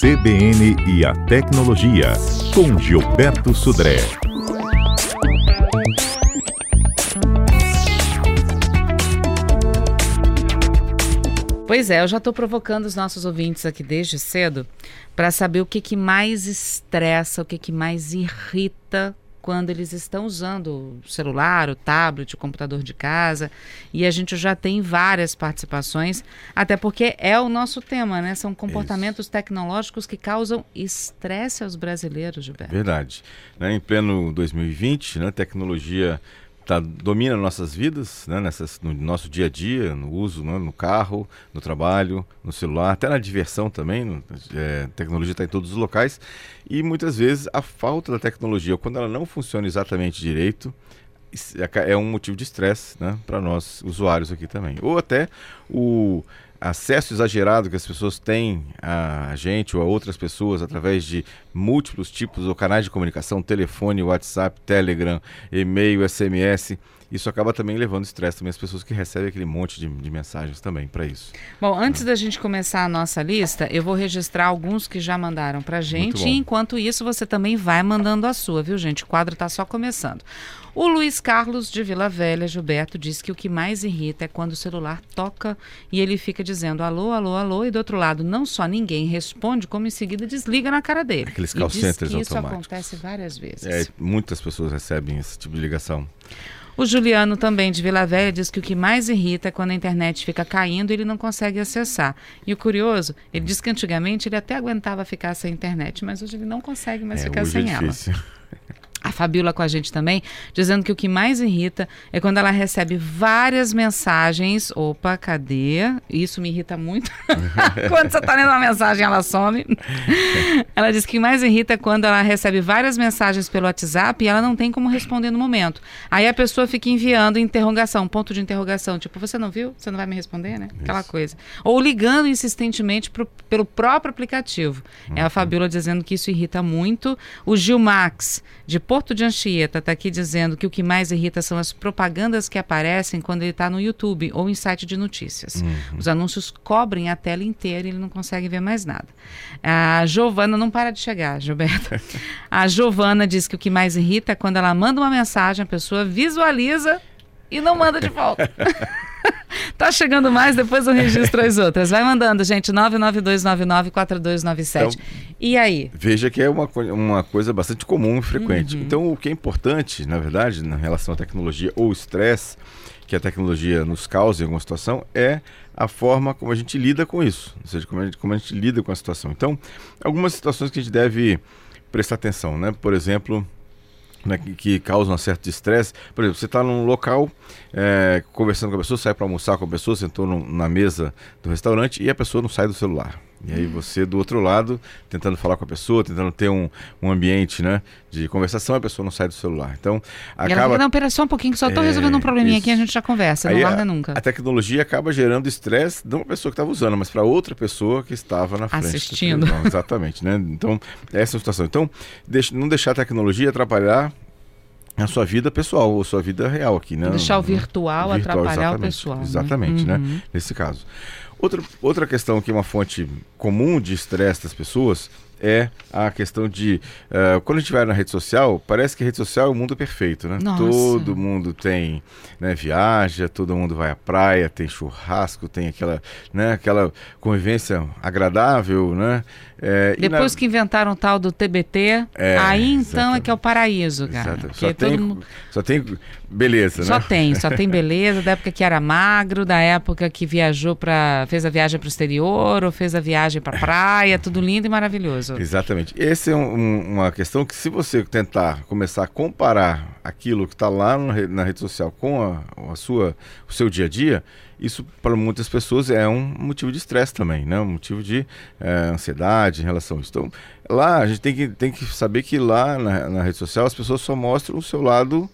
CBN e a Tecnologia, com Gilberto Sudré. Pois é, eu já estou provocando os nossos ouvintes aqui desde cedo para saber o que, que mais estressa, o que, que mais irrita quando eles estão usando o celular, o tablet, o computador de casa. E a gente já tem várias participações, até porque é o nosso tema, né? São comportamentos Isso. tecnológicos que causam estresse aos brasileiros, Gilberto. Verdade. Né? Em pleno 2020, né? tecnologia tá, domina nossas vidas, né, nessas, no nosso dia a dia, no uso, né, no carro, no trabalho, no celular, até na diversão também. No, é, tecnologia está em todos os locais. E muitas vezes a falta da tecnologia, quando ela não funciona exatamente direito, é, é um motivo de estresse né, para nós, usuários aqui também. Ou até o acesso exagerado que as pessoas têm a gente ou a outras pessoas através de múltiplos tipos ou canais de comunicação, telefone, WhatsApp, Telegram, e-mail, SMS. Isso acaba também levando estresse também às pessoas que recebem aquele monte de, de mensagens também para isso. Bom, antes da gente começar a nossa lista, eu vou registrar alguns que já mandaram para gente e enquanto isso você também vai mandando a sua, viu gente? O quadro está só começando. O Luiz Carlos de Vila Velha, Gilberto, diz que o que mais irrita é quando o celular toca e ele fica dizendo alô, alô, alô, e do outro lado não só ninguém responde, como em seguida desliga na cara dele. Aqueles call centers Isso acontece várias vezes. É, muitas pessoas recebem esse tipo de ligação. O Juliano também de Vila Velha diz que o que mais irrita é quando a internet fica caindo e ele não consegue acessar. E o curioso, ele diz que antigamente ele até aguentava ficar sem internet, mas hoje ele não consegue mais é, ficar sem é ela. A Fabiola com a gente também, dizendo que o que mais irrita é quando ela recebe várias mensagens. Opa, cadê? Isso me irrita muito. quando você está lendo uma mensagem, ela some. ela diz que o que mais irrita é quando ela recebe várias mensagens pelo WhatsApp e ela não tem como responder no momento. Aí a pessoa fica enviando interrogação, ponto de interrogação. Tipo, você não viu? Você não vai me responder, né? Aquela isso. coisa. Ou ligando insistentemente pro, pelo próprio aplicativo. Uhum. É a Fabiola dizendo que isso irrita muito. O Gil Max, de Porto de Anchieta está aqui dizendo que o que mais irrita são as propagandas que aparecem quando ele está no YouTube ou em site de notícias. Uhum. Os anúncios cobrem a tela inteira e ele não consegue ver mais nada. A Giovana não para de chegar, Gilberto. a Giovana diz que o que mais irrita é quando ela manda uma mensagem, a pessoa visualiza e não manda de volta. tá chegando mais, depois eu registro as outras. Vai mandando, gente, 992994297. Então, e aí? Veja que é uma, uma coisa bastante comum e frequente. Uhum. Então, o que é importante, na verdade, na relação à tecnologia ou estresse que a tecnologia nos causa em alguma situação, é a forma como a gente lida com isso. Ou seja, como a gente, como a gente lida com a situação. Então, algumas situações que a gente deve prestar atenção, né? Por exemplo, né, que, causam um certo estresse. Por exemplo, você está num local é, conversando com a pessoa, sai para almoçar com a pessoa, sentou no, na mesa do restaurante e a pessoa não sai do celular. E aí você do outro lado, tentando falar com a pessoa, tentando ter um, um ambiente né, de conversação, a pessoa não sai do celular. Então, acaba... Ela não, pera só um pouquinho, que só estou é, resolvendo um probleminha isso. aqui a gente já conversa, aí não larga nunca. A tecnologia acaba gerando estresse não para a pessoa que estava usando, mas para outra pessoa que estava na frente. Assistindo. Exatamente, né? Então, essa é a situação. Então, deixa, não deixar a tecnologia atrapalhar a sua vida pessoal, ou sua vida real aqui, né? Deixar o virtual, virtual atrapalhar o pessoal. Né? Exatamente, né? né? Nesse caso. Outra, outra questão que é uma fonte comum de estresse das pessoas é a questão de uh, quando a gente vai na rede social, parece que a rede social é o mundo perfeito, né? Nossa. Todo mundo tem, né, viaja, todo mundo vai à praia, tem churrasco, tem aquela, né, aquela convivência agradável, né? É, Depois na... que inventaram o tal do TBT, é, aí então exatamente. é que é o paraíso, cara. Só tem, mundo... só tem beleza, só né? Só tem, só tem beleza, da época que era magro, da época que viajou para fez a viagem para o exterior, ou fez a viagem para praia, tudo lindo e maravilhoso. Exatamente. Essa é um, uma questão que se você tentar começar a comparar aquilo que está lá na rede social com a, a sua, o seu dia a dia, isso para muitas pessoas é um motivo de estresse também, né? um motivo de é, ansiedade em relação a isso. Então, lá a gente tem que, tem que saber que lá na, na rede social as pessoas só mostram o seu lado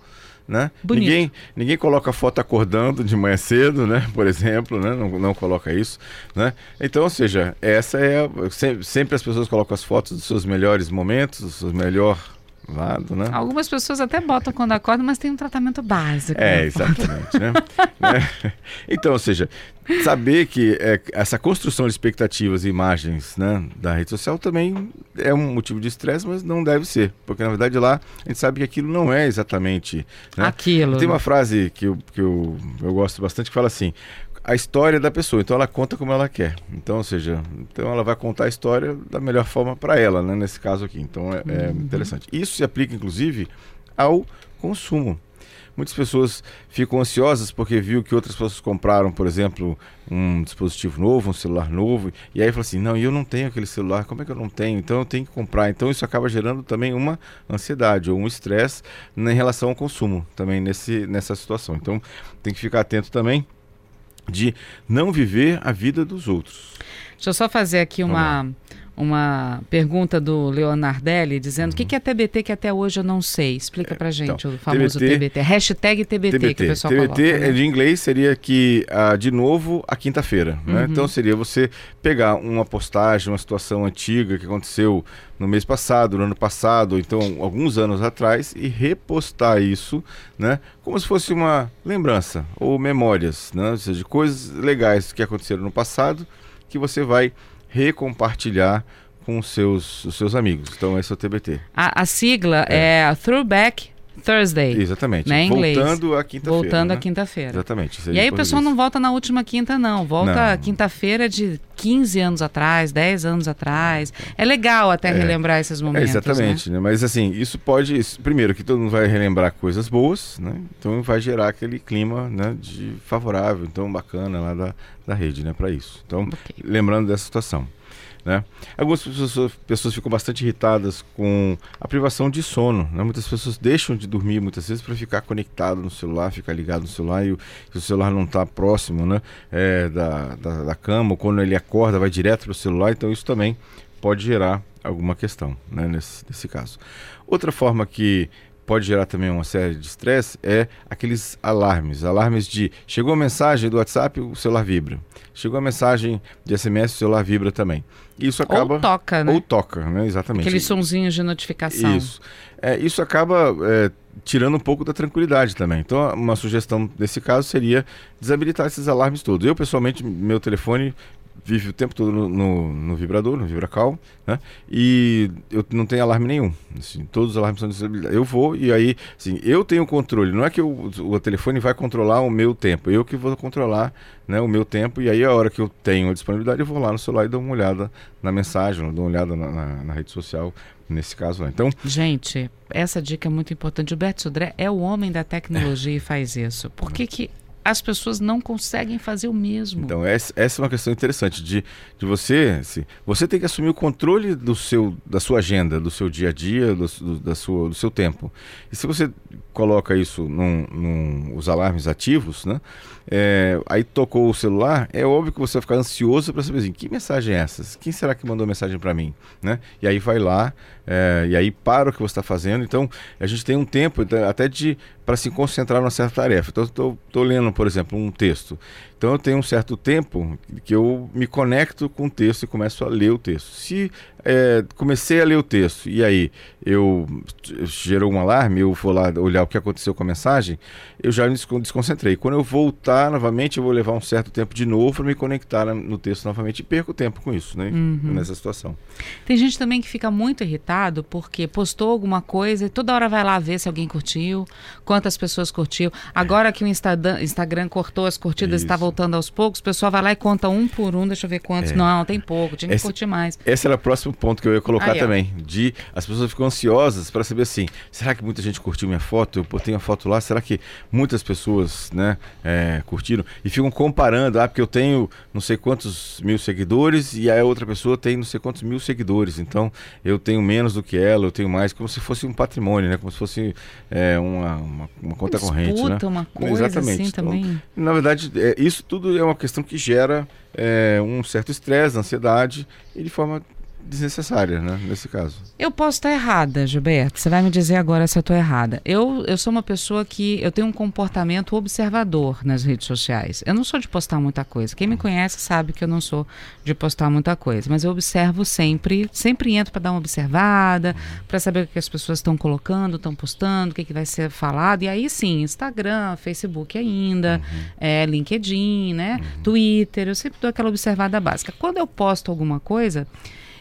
né? Ninguém, ninguém coloca foto acordando de manhã cedo, né? Por exemplo, né? Não, não coloca isso, né? Então, ou seja, essa é sempre, sempre as pessoas colocam as fotos dos seus melhores momentos, do seu melhor lado, né? Algumas pessoas até botam quando acordam, mas tem um tratamento básico. É, né? exatamente, né? né? Então, ou seja, saber que é, essa construção de expectativas e imagens né, da rede social também é um motivo de estresse, mas não deve ser, porque na verdade lá a gente sabe que aquilo não é exatamente né? aquilo. Tem uma frase que, eu, que eu, eu gosto bastante que fala assim: a história da pessoa. Então ela conta como ela quer. Então, ou seja, então ela vai contar a história da melhor forma para ela, né, nesse caso aqui. Então é, é uhum. interessante. Isso se aplica inclusive ao consumo. Muitas pessoas ficam ansiosas porque viu que outras pessoas compraram, por exemplo, um dispositivo novo, um celular novo, e aí fala assim: não, eu não tenho aquele celular, como é que eu não tenho? Então eu tenho que comprar. Então isso acaba gerando também uma ansiedade ou um estresse em relação ao consumo, também nesse, nessa situação. Então tem que ficar atento também de não viver a vida dos outros. Deixa eu só fazer aqui uma, uma pergunta do Leonardelli dizendo o uhum. que, que é TBT que até hoje eu não sei. Explica pra gente então, o famoso TBT. TBT. Hashtag TBT, TBT, que o pessoal TBT coloca. TBT né? de inglês seria que, ah, de novo, a quinta-feira. Né? Uhum. Então seria você pegar uma postagem, uma situação antiga que aconteceu no mês passado, no ano passado, ou então alguns anos atrás, e repostar isso, né? Como se fosse uma lembrança ou memórias, né? Ou seja, de coisas legais que aconteceram no passado que você vai recompartilhar com os seus, os seus amigos. Então, esse é o TBT. A, a sigla é, é Throwback Thursday. Exatamente. Né, Voltando à quinta-feira. Voltando né? à quinta-feira. Exatamente. E aí o pessoal não volta na última quinta, não. Volta quinta-feira de 15 anos atrás, 10 anos atrás. É legal até é. relembrar esses momentos. É, exatamente. Né? Né? Mas assim, isso pode. Primeiro, que todo mundo vai relembrar coisas boas, né? Então vai gerar aquele clima né, de favorável, então bacana lá da, da rede, né? Para isso. Então, okay. lembrando dessa situação. Né? Algumas pessoas, pessoas, ficam bastante irritadas com a privação de sono. Né? Muitas pessoas deixam de dormir muitas vezes para ficar conectado no celular, ficar ligado no celular e o, o celular não está próximo né? É, da, da, da, cama, ou quando ele acorda vai direto para o celular, então isso também pode gerar alguma questão né? nesse, nesse caso. Outra forma que pode gerar também uma série de estresse é aqueles alarmes. Alarmes de chegou a mensagem do WhatsApp, o celular vibra. Chegou a mensagem de SMS, o celular vibra também. Isso acaba. Ou toca, né? Ou toca, né? Exatamente. Aqueles sonzinhos de notificação. Isso. É, isso acaba é, tirando um pouco da tranquilidade também. Então, uma sugestão desse caso seria desabilitar esses alarmes todos. Eu, pessoalmente, meu telefone vive o tempo todo no, no, vibrador, no vibracal, né? E eu não tenho alarme nenhum. Assim, todos os alarmes são desabilitados. Eu vou e aí, assim, eu tenho controle. Não é que eu, o telefone vai controlar o meu tempo. Eu que vou controlar né, o meu tempo. E aí, a hora que eu tenho a disponibilidade, eu vou lá no celular e dou uma olhada na mensagem, dou uma olhada na, na, na rede social nesse caso lá. Então, gente, essa dica é muito importante. O Beto Sudré é o homem da tecnologia e faz isso. Por que que as pessoas não conseguem fazer o mesmo. Então, essa, é uma questão interessante de, de você. Se, você tem que assumir o controle do seu, da sua agenda, do seu dia a dia, do, do, da sua, do seu tempo. E se você coloca isso num, num os alarmes ativos, né? É, aí tocou o celular, é óbvio que você vai ficar ansioso para saber assim, que mensagem é essa? Quem será que mandou mensagem para mim? Né? E aí vai lá, é, e aí para o que você está fazendo. Então, a gente tem um tempo até de para se concentrar numa certa tarefa. Então, estou lendo, por exemplo, um texto. Então eu tenho um certo tempo que eu me conecto com o texto e começo a ler o texto. Se é, comecei a ler o texto e aí eu, gerou um alarme, eu vou lá olhar o que aconteceu com a mensagem, eu já me desconcentrei. Quando eu voltar novamente, eu vou levar um certo tempo de novo para me conectar no texto novamente e perco tempo com isso, né? Uhum. Nessa situação. Tem gente também que fica muito irritado porque postou alguma coisa e toda hora vai lá ver se alguém curtiu, quantas pessoas curtiu. Agora que o Instagram, Instagram cortou as curtidas, está voltando aos poucos, o pessoal vai lá e conta um por um, deixa eu ver quantos. É. Não, tem pouco, tinha que esse, curtir mais. Esse era o próximo ponto que eu ia colocar Aí, também. De as pessoas ficam ansiosas para saber assim, será que muita gente curtiu minha foto? Eu botei uma foto lá, será que muitas pessoas né, é, curtiram? E ficam comparando, ah, porque eu tenho não sei quantos mil seguidores e a outra pessoa tem não sei quantos mil seguidores. Então eu tenho menos do que ela, eu tenho mais, como se fosse um patrimônio, né? Como se fosse é, uma, uma, uma, conta Disputa, corrente. Né? uma coisa Exatamente. assim então, também. Na verdade, é, isso tudo é uma questão que gera é, um certo estresse, ansiedade, e de forma desnecessária, né, nesse caso. Eu posso estar errada, Gilberto. Você vai me dizer agora se eu estou errada. Eu, eu sou uma pessoa que eu tenho um comportamento observador nas redes sociais. Eu não sou de postar muita coisa. Quem me conhece sabe que eu não sou de postar muita coisa, mas eu observo sempre, sempre entro para dar uma observada, para saber o que as pessoas estão colocando, estão postando, o que, que vai ser falado. E aí sim, Instagram, Facebook ainda, uhum. é, LinkedIn, né, uhum. Twitter. Eu sempre dou aquela observada básica. Quando eu posto alguma coisa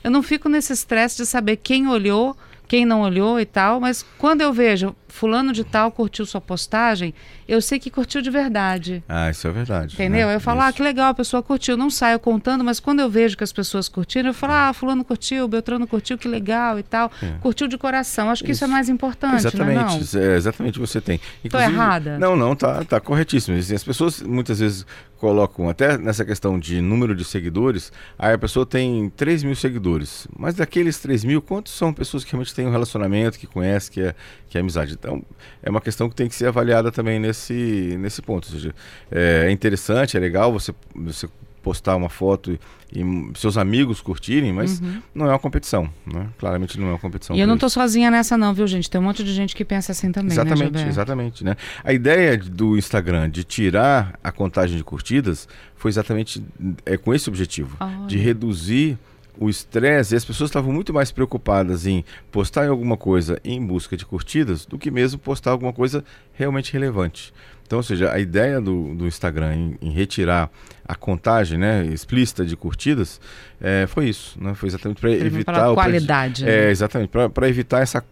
eu não fico nesse estresse de saber quem olhou, quem não olhou e tal, mas quando eu vejo fulano de tal curtiu sua postagem, eu sei que curtiu de verdade. Ah, isso é verdade. Entendeu? Né? Eu falo, isso. ah, que legal, a pessoa curtiu. Não saio contando, mas quando eu vejo que as pessoas curtiram, eu falo, ah, fulano curtiu, Beltrano curtiu, que legal e tal. É. Curtiu de coração. Acho que isso, isso é mais importante, Exatamente, é? É, exatamente você tem. Estou errada? Não, não, tá, tá corretíssimo. As pessoas muitas vezes colocam, até nessa questão de número de seguidores, aí a pessoa tem 3 mil seguidores. Mas daqueles 3 mil, quantos são pessoas que realmente têm um relacionamento, que conhecem, que é, que é amizade? Então, é uma questão que tem que ser avaliada também nesse, nesse ponto. Ou seja, é interessante, é legal você, você postar uma foto e, e seus amigos curtirem, mas uhum. não é uma competição, né? Claramente não é uma competição. E eu não estou sozinha nessa não, viu, gente? Tem um monte de gente que pensa assim também, né, Exatamente, né, exatamente, né? A ideia do Instagram de tirar a contagem de curtidas foi exatamente é, com esse objetivo, de reduzir o estresse e as pessoas estavam muito mais preocupadas em postar alguma coisa em busca de curtidas do que mesmo postar alguma coisa realmente relevante. Então, ou seja, a ideia do, do Instagram em, em, retirar a contagem né, explícita de curtidas é, foi isso. Né? Foi exatamente para evitar... a qualidade. Pra, né? É, exatamente. Para evitar essa,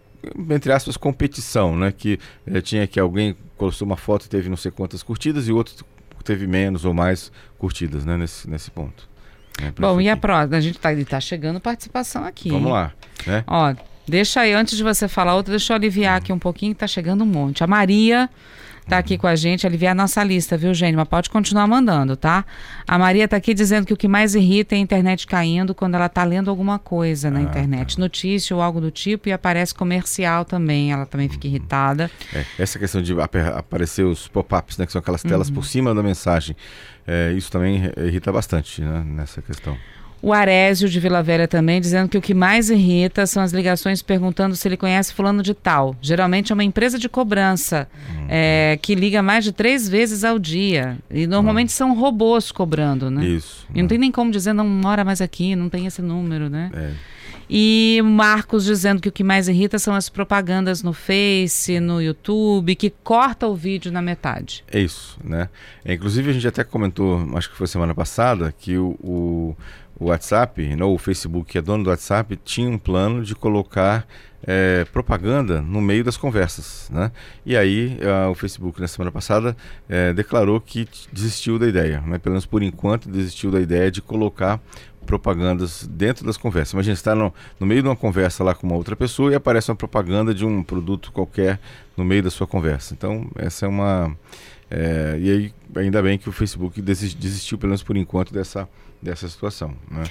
entre aspas, competição, né? Que é, tinha que alguém postou uma foto e teve não sei quantas curtidas e outro teve menos ou mais curtidas né, nesse, nesse ponto. Né, Bom, e a próxima? A gente está tá chegando participação aqui. Vamos lá. Né? Ó, deixa aí, antes de você falar outra, deixa eu aliviar aqui um pouquinho, que tá chegando um monte. A Maria tá aqui com a gente, aliviar a nossa lista, viu, gente? Mas pode continuar mandando, tá? A Maria tá aqui dizendo que o que mais irrita é a internet caindo quando ela tá lendo alguma coisa na ah, internet, tá. notícia ou algo do tipo, e aparece comercial também, ela também fica uhum. irritada. É, essa questão de ap aparecer os pop-ups, né, que são aquelas telas uhum. por cima da mensagem, é, isso também irrita bastante né, nessa questão. O Arésio de Vila Velha também dizendo que o que mais irrita são as ligações perguntando se ele conhece fulano de tal. Geralmente é uma empresa de cobrança uhum. é, que liga mais de três vezes ao dia. E normalmente são robôs cobrando, né? Isso. E não tem nem como dizer não mora mais aqui, não tem esse número, né? É. E Marcos dizendo que o que mais irrita são as propagandas no Face, no YouTube, que corta o vídeo na metade. É isso, né? É, inclusive a gente até comentou, acho que foi semana passada, que o, o o WhatsApp, não, o Facebook, que é dono do WhatsApp, tinha um plano de colocar é, propaganda no meio das conversas. Né? E aí a, o Facebook, na semana passada, é, declarou que desistiu da ideia, né? pelo menos por enquanto, desistiu da ideia de colocar propagandas dentro das conversas. Imagina, você está no, no meio de uma conversa lá com uma outra pessoa e aparece uma propaganda de um produto qualquer no meio da sua conversa. Então, essa é uma. É, e aí, ainda bem que o Facebook desistiu, pelo menos por enquanto, dessa dessa situação. Né?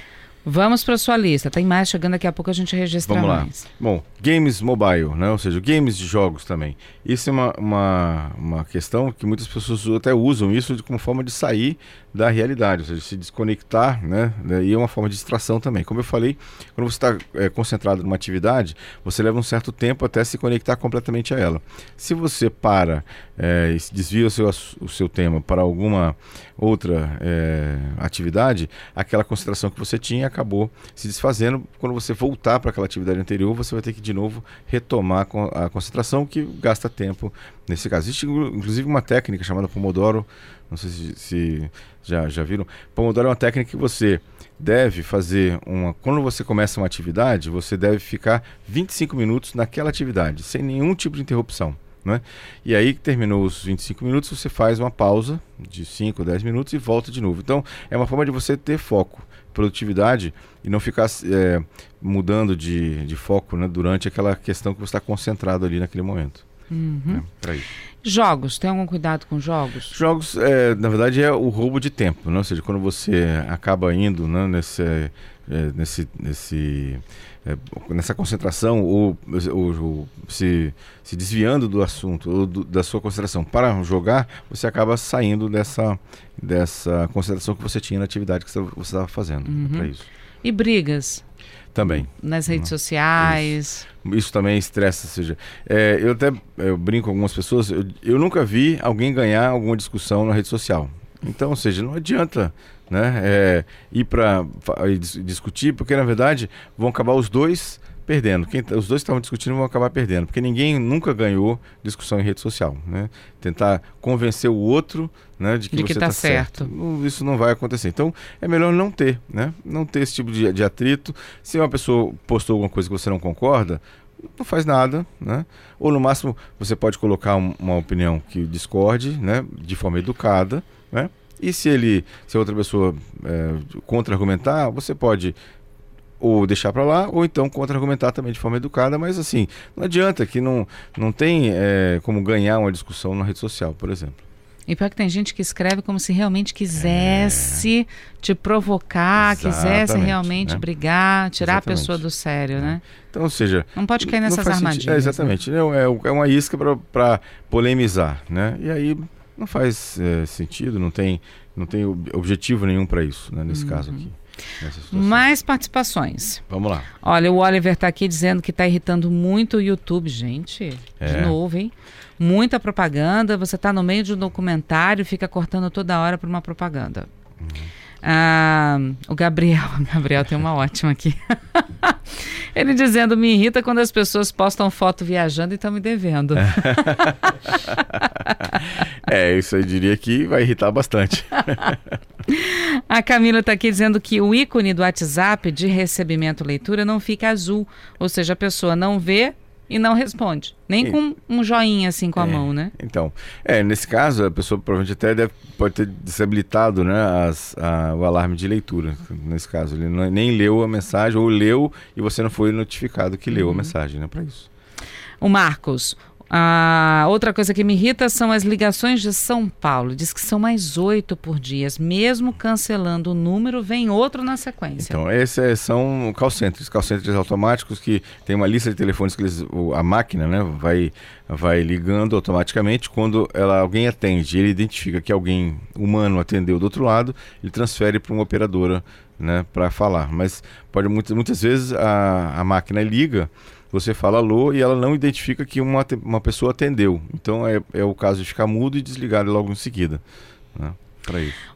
Vamos para sua lista. Tem mais chegando daqui a pouco a gente registra Vamos mais. lá. Bom, games mobile, né? ou seja, games de jogos também. Isso é uma, uma, uma questão que muitas pessoas até usam isso como forma de sair da realidade, ou seja, se desconectar, né? E é uma forma de distração também. Como eu falei, quando você está é, concentrado numa atividade, você leva um certo tempo até se conectar completamente a ela. Se você para é, e desvia o seu, o seu tema para alguma outra é, atividade, aquela concentração que você tinha acabou se desfazendo. Quando você voltar para aquela atividade anterior, você vai ter que de novo retomar a concentração, que gasta tempo nesse caso. Existe inclusive uma técnica chamada Pomodoro não sei se, se já, já viram. Pomodoro é uma técnica que você deve fazer uma. Quando você começa uma atividade, você deve ficar 25 minutos naquela atividade, sem nenhum tipo de interrupção. Né? E aí, terminou os 25 minutos, você faz uma pausa de 5 ou 10 minutos e volta de novo. Então, é uma forma de você ter foco, produtividade e não ficar é, mudando de, de foco né, durante aquela questão que você está concentrado ali naquele momento. Uhum. É, Jogos, tem algum cuidado com jogos? Jogos, é, na verdade, é o roubo de tempo, né? ou seja, quando você acaba indo né, nesse, é, nesse, nesse, é, nessa concentração ou, ou, ou, se, se desviando do assunto ou do, da sua concentração para jogar, você acaba saindo dessa, dessa concentração que você tinha na atividade que você estava fazendo. Uhum. para isso. E brigas? Também. Nas redes sociais. Isso, isso também estressa, seja. É, eu até eu brinco com algumas pessoas, eu, eu nunca vi alguém ganhar alguma discussão na rede social. Então, ou seja, não adianta né, é, ir para discutir, porque na verdade vão acabar os dois perdendo. Quem, tá, os dois que estavam discutindo vão acabar perdendo, porque ninguém nunca ganhou discussão em rede social. Né? Tentar convencer o outro né, de que de você está tá certo. certo. Isso não vai acontecer. Então é melhor não ter, né? não ter esse tipo de, de atrito. Se uma pessoa postou alguma coisa que você não concorda, não faz nada, né? Ou no máximo você pode colocar um, uma opinião que discorde, né? De forma educada, né? E se ele, se a outra pessoa é, contra-argumentar, você pode ou deixar para lá, ou então contra-argumentar também de forma educada, mas assim, não adianta que não, não tem é, como ganhar uma discussão na rede social, por exemplo. E pior que tem gente que escreve como se realmente quisesse é... te provocar, Exatamente, quisesse realmente né? brigar, tirar exatamente. a pessoa do sério, é. né? Então, ou seja... Não pode cair nessas armadilhas. É, exatamente. Né? É, é uma isca para polemizar, né? E aí não faz é, sentido, não tem, não tem objetivo nenhum para isso, né? nesse uhum. caso aqui. Mais participações. Vamos lá. Olha, o Oliver está aqui dizendo que está irritando muito o YouTube, gente. É. De novo, hein? Muita propaganda. Você está no meio de um documentário, fica cortando toda hora por uma propaganda. Uhum. Ah, o Gabriel, o Gabriel tem uma ótima aqui. Ele dizendo: me irrita quando as pessoas postam foto viajando e estão me devendo. é, isso eu diria que vai irritar bastante. A Camila está aqui dizendo que o ícone do WhatsApp de recebimento leitura não fica azul, ou seja, a pessoa não vê e não responde. Nem e, com um joinha assim com é, a mão, né? Então, é, nesse caso, a pessoa provavelmente até deve, pode ter desabilitado né, as, a, o alarme de leitura. Nesse caso, ele não, nem leu a mensagem, ou leu e você não foi notificado que leu uhum. a mensagem, né? Para isso. O Marcos, a outra coisa que me irrita são as ligações de São Paulo. Diz que são mais oito por dia. Mesmo cancelando o número, vem outro na sequência. Então, esses são call centers, call centers automáticos que tem uma lista de telefones que eles, a máquina né, vai, vai ligando automaticamente. Quando ela, alguém atende, ele identifica que alguém humano atendeu do outro lado, ele transfere para uma operadora né, para falar. Mas pode muitas, muitas vezes a, a máquina liga você fala alô e ela não identifica que uma, uma pessoa atendeu. Então é, é o caso de ficar mudo e desligar logo em seguida. Né?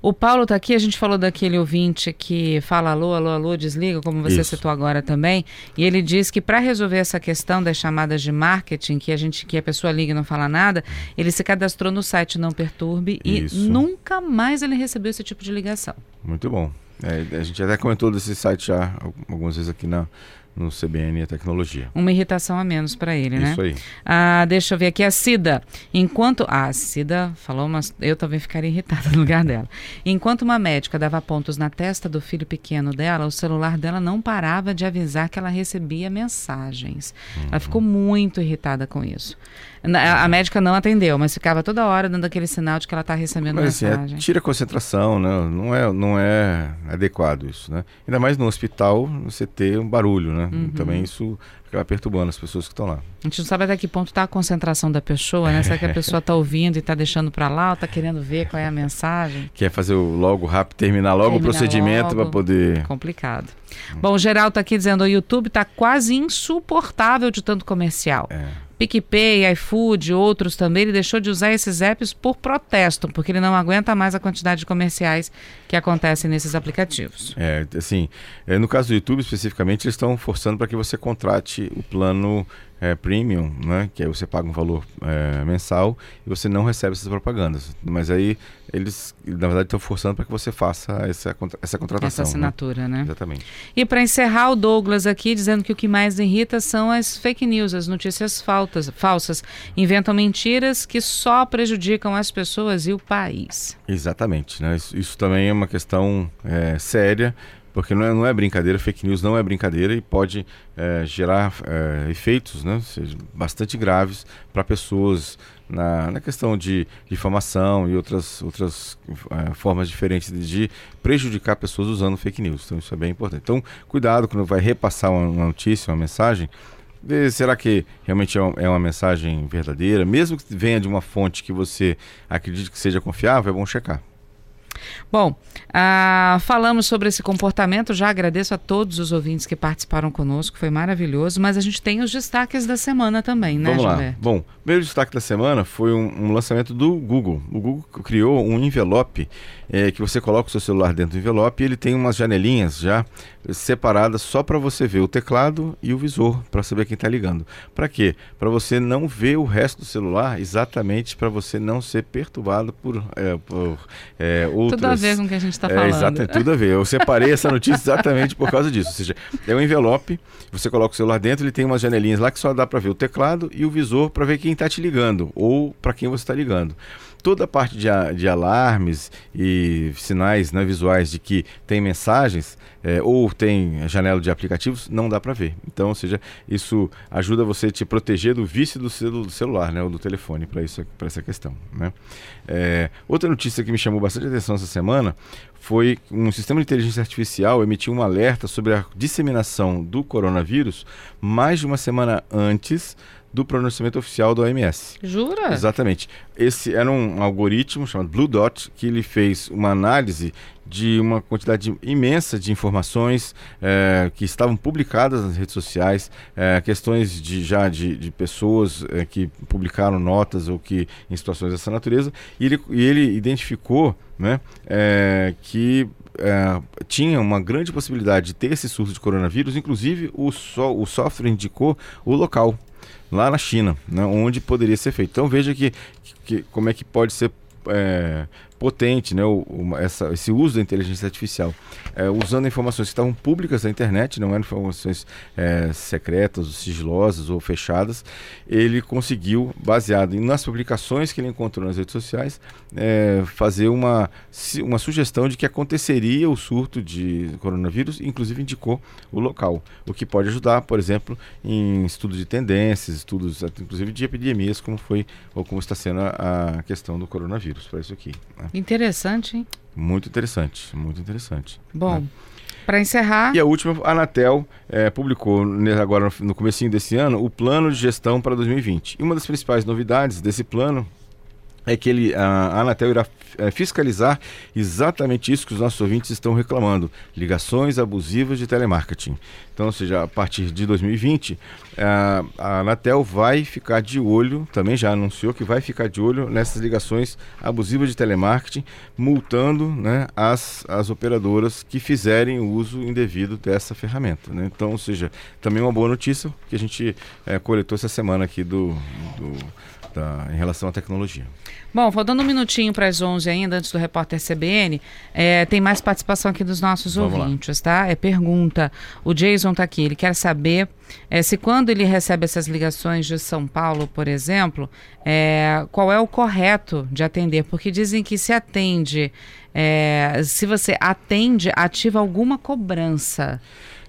O Paulo está aqui, a gente falou daquele ouvinte que fala alô, alô, alô, desliga, como você Isso. citou agora também, e ele diz que para resolver essa questão das chamadas de marketing, que a gente que a pessoa liga e não fala nada, ele se cadastrou no site Não Perturbe Isso. e nunca mais ele recebeu esse tipo de ligação. Muito bom. É, a gente até comentou desse site já algumas vezes aqui na, no CBN e Tecnologia. Uma irritação a menos para ele, né? Isso aí. Ah, deixa eu ver aqui a Cida. Enquanto ah, a Cida falou, mas eu também ficaria irritada no lugar dela. Enquanto uma médica dava pontos na testa do filho pequeno dela, o celular dela não parava de avisar que ela recebia mensagens. Uhum. Ela ficou muito irritada com isso. A, médica não atendeu, mas ficava toda hora dando aquele sinal de que ela está recebendo mas, assim, é, mensagem. É, tira a concentração, né? Não é, não é adequado isso, né? Ainda mais no hospital você ter um barulho, né? Uhum. Também isso acaba perturbando as pessoas que estão lá. A gente não sabe até que ponto está a concentração da pessoa, né? Será que a pessoa está ouvindo e está deixando para lá ou está querendo ver qual é a mensagem? Quer fazer o logo rápido, terminar logo terminar o procedimento para poder... Complicado. Hum. Bom, o Geral está aqui dizendo o YouTube está quase insuportável de tanto comercial. É. PicPay, iFood, outros também, ele deixou de usar esses apps por protesto, porque ele não aguenta mais a quantidade de comerciais que acontecem nesses aplicativos. É, assim, é, no caso do YouTube especificamente, eles estão forçando para que você contrate o plano é, premium, né? Que aí você paga um valor é, mensal e você não recebe essas propagandas. Mas aí eles, na verdade, estão forçando para que você faça essa, essa contratação. Essa né? assinatura, né? né? Exatamente. E para encerrar, o Douglas aqui dizendo que o que mais irrita são as fake news, as notícias faltas, falsas. Inventam mentiras que só prejudicam as pessoas e o país. Exatamente. Né? Isso, isso também é uma questão é, séria porque não é, não é brincadeira, fake news não é brincadeira e pode é, gerar é, efeitos né, bastante graves para pessoas na, na questão de difamação e outras, outras é, formas diferentes de, de, prejudicar pessoas usando fake news. Então isso é bem importante. Então cuidado quando vai repassar uma, uma notícia, uma mensagem, será que realmente é, é uma mensagem verdadeira? Mesmo que venha de uma fonte que você acredite que seja confiável, é bom checar. Bom, ah, falamos sobre esse comportamento, já agradeço a todos os ouvintes que participaram conosco, foi maravilhoso, mas a gente tem os destaques da semana também, né, Vamos lá. Gilberto? Bom, o primeiro destaque da semana foi um, um lançamento do Google. O Google criou um envelope é, que você coloca o seu celular dentro do envelope e ele tem umas janelinhas já separadas só para você ver o teclado e o visor, para saber quem está ligando. Para quê? Para você não ver o resto do celular, exatamente para você não ser perturbado por, é, por é, outras... Tudo a ver com o que a gente está É, falando. exatamente, tudo a ver. Eu separei essa notícia exatamente por causa disso. Ou seja, é um envelope, você coloca o celular dentro, ele tem umas janelinhas lá que só dá para ver o teclado e o visor para ver quem está te ligando ou para quem você está ligando. Toda a parte de, de alarmes e sinais né, visuais de que tem mensagens é, ou tem janela de aplicativos, não dá para ver. Então, ou seja, isso ajuda você a te proteger do vício do, celu- do celular, né, ou do telefone, para isso, para essa questão. Né? É, outra notícia que me chamou bastante atenção essa semana foi um sistema de inteligência artificial emitiu um alerta sobre a disseminação do coronavírus mais de uma semana antes do pronunciamento oficial do OMS. Jura? Exatamente. Esse era um algoritmo chamado Blue Dot que ele fez uma análise de uma quantidade imensa de informações eh, que estavam publicadas nas redes sociais, eh, questões de já de, de pessoas eh, que publicaram notas ou que em situações dessa natureza, e ele, e ele identificou né, que tinha uma grande possibilidade de ter esse surto de coronavírus, inclusive o, so, o software indicou o local lá na China, né, onde poderia ser feito. Então veja que, que como é que pode ser é, potente né, o, o- essa, esse uso da inteligência artificial, é, usando informações que estavam públicas na internet, não eram informações é, secretas, sigilosas ou fechadas, ele conseguiu, baseado nas publicações que ele encontrou nas redes sociais, é, fazer uma, uma sugestão de que aconteceria o surto de coronavírus, inclusive indicou o local, o que pode ajudar, por exemplo, em estudos de tendências, estudos inclusive de epidemias, como foi ou como está sendo a, a questão do coronavírus para isso aqui. Interessante, hein? Muito interessante, muito interessante. Bom, né? para encerrar, E a última, a Anatel eh, publicou agora no, no comecinho desse ano o plano de gestão para 2020. E uma das principais novidades desse plano é que ele, a Anatel irá eh, fiscalizar exatamente isso que os nossos ouvintes estão reclamando: ligações abusivas de telemarketing. Então, ou seja, a partir de 2020, a, Anatel vai ficar de olho, também já anunciou que vai ficar de olho nessas ligações abusivas de telemarketing, multando né, as, as operadoras que fizerem uso indevido dessa ferramenta. né. Então, ou seja, também uma boa notícia que a gente eh, coletou essa semana aqui do, do- da- em relação à tecnologia. Bom, faltando um minutinho para as 11 ainda, antes do repórter CBN, é, tem mais participação aqui dos nossos Vamos lá. ouvintes, tá? É pergunta. O Jason está aqui, ele quer saber é, se quando ele recebe essas ligações de São Paulo, por exemplo, é, qual é o correto de atender? Porque dizem que se atende, é, se você atende, ativa alguma cobrança.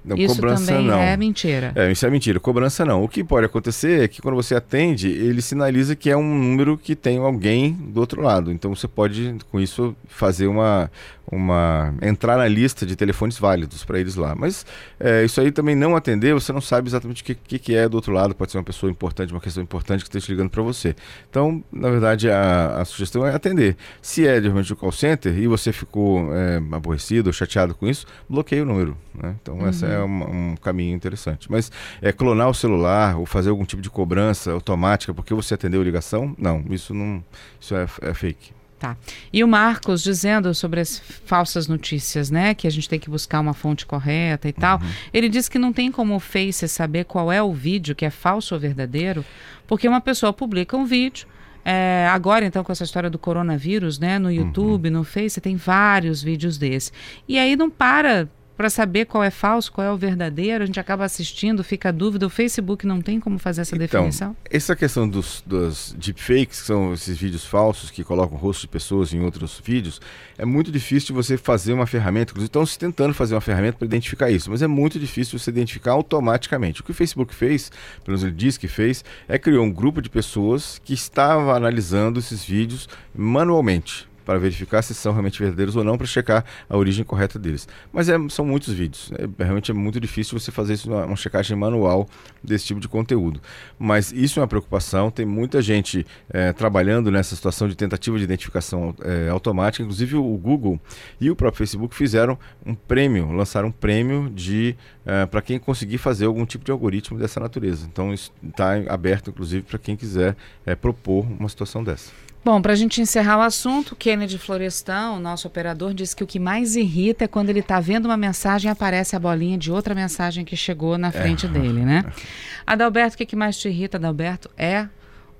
Não, Isso cobrança também não. é mentira. É, isso é mentira. Cobrança não. O que pode acontecer é que quando você atende, ele sinaliza que é um número que tem alguém do outro lado. Então você pode, com isso, fazer uma. Uma entrar na lista de telefones válidos para eles lá. Mas é, isso aí também não atender, você não sabe exatamente o que, que, que é do outro lado. Pode ser uma pessoa importante, uma questão importante que esteja ligando para você. Então, na verdade, a, a sugestão é atender. Se é de repente o call center e você ficou é, aborrecido ou chateado com isso, bloqueie o número. Né? Então, essa é uma- um caminho interessante. Mas é, clonar o celular ou fazer algum tipo de cobrança automática porque você atendeu a ligação, não, isso não isso é, é fake. Tá. E o Marcos dizendo sobre as falsas notícias, né? Que a gente tem que buscar uma fonte correta e tal. Ele disse que não tem como o Face saber qual é o vídeo que é falso ou verdadeiro, porque uma pessoa publica um vídeo. é, agora, então, com essa história do coronavírus, né? No YouTube, no Face, tem vários vídeos desse. E aí não para para saber qual é falso, qual é o verdadeiro. A gente acaba assistindo, fica a dúvida. O Facebook não tem como fazer essa Então, definição? essa questão dos, dos deepfakes, que são esses vídeos falsos que colocam o rosto de pessoas em outros vídeos, é muito difícil você fazer uma ferramenta. Inclusive, estão se tentando fazer uma ferramenta para identificar isso, mas é muito difícil você identificar automaticamente. O que o Facebook fez, pelo menos ele diz que fez, é criou um grupo de pessoas que estava analisando esses vídeos manualmente. Para verificar se são realmente verdadeiros ou não, para checar a origem correta deles. Mas é, são muitos vídeos. É, realmente é muito difícil você fazer isso uma, checagem manual desse tipo de conteúdo. Mas isso é uma preocupação. Tem muita gente é, trabalhando nessa situação de tentativa de identificação é, automática. Inclusive o Google e o próprio Facebook fizeram um prêmio, lançaram um prêmio de é, para quem conseguir fazer algum tipo de algoritmo dessa natureza. Então está aberto, inclusive, para quem quiser é, propor uma situação dessa. Bom, para a gente encerrar o assunto, Kennedy Florestão, nosso operador, disse que o que mais irrita é quando ele está vendo uma mensagem e aparece a bolinha de outra mensagem que chegou na frente é. dele, né? Adalberto, o que, que mais te irrita, Adalberto? É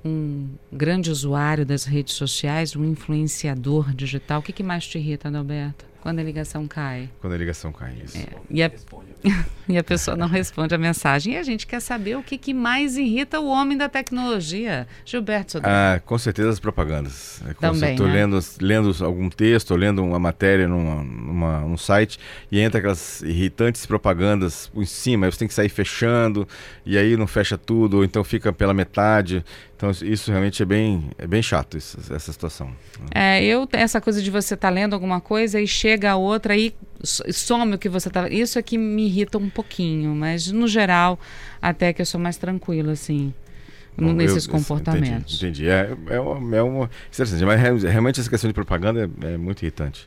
um grande usuário das redes sociais, um influenciador digital. O que, que mais te irrita, Adalberto? Quando a ligação cai. Quando a ligação cai, isso. É. E, a, e a pessoa não responde a mensagem. E a gente quer saber o que, que mais irrita o homem da tecnologia. Gilberto Sodré. Ah, com certeza as propagandas. É, Também, Estou né? lendo, lendo algum texto, ou lendo uma matéria numa, numa, num site e entra aquelas irritantes propagandas por cima. Aí você tem que sair fechando e aí não fecha tudo, ou então fica pela metade. Então isso realmente é bem, é bem chato, isso, essa situação. É, eu, essa coisa de você estar tá lendo alguma coisa e chega a outra e some o que você está... Isso é que me irrita um pouquinho, mas no geral até que eu sou mais tranquila, assim. Bom, nesses eu, comportamentos. Entendi. entendi. É, é, uma, é uma. Interessante, mas realmente essa questão de propaganda é, é muito irritante.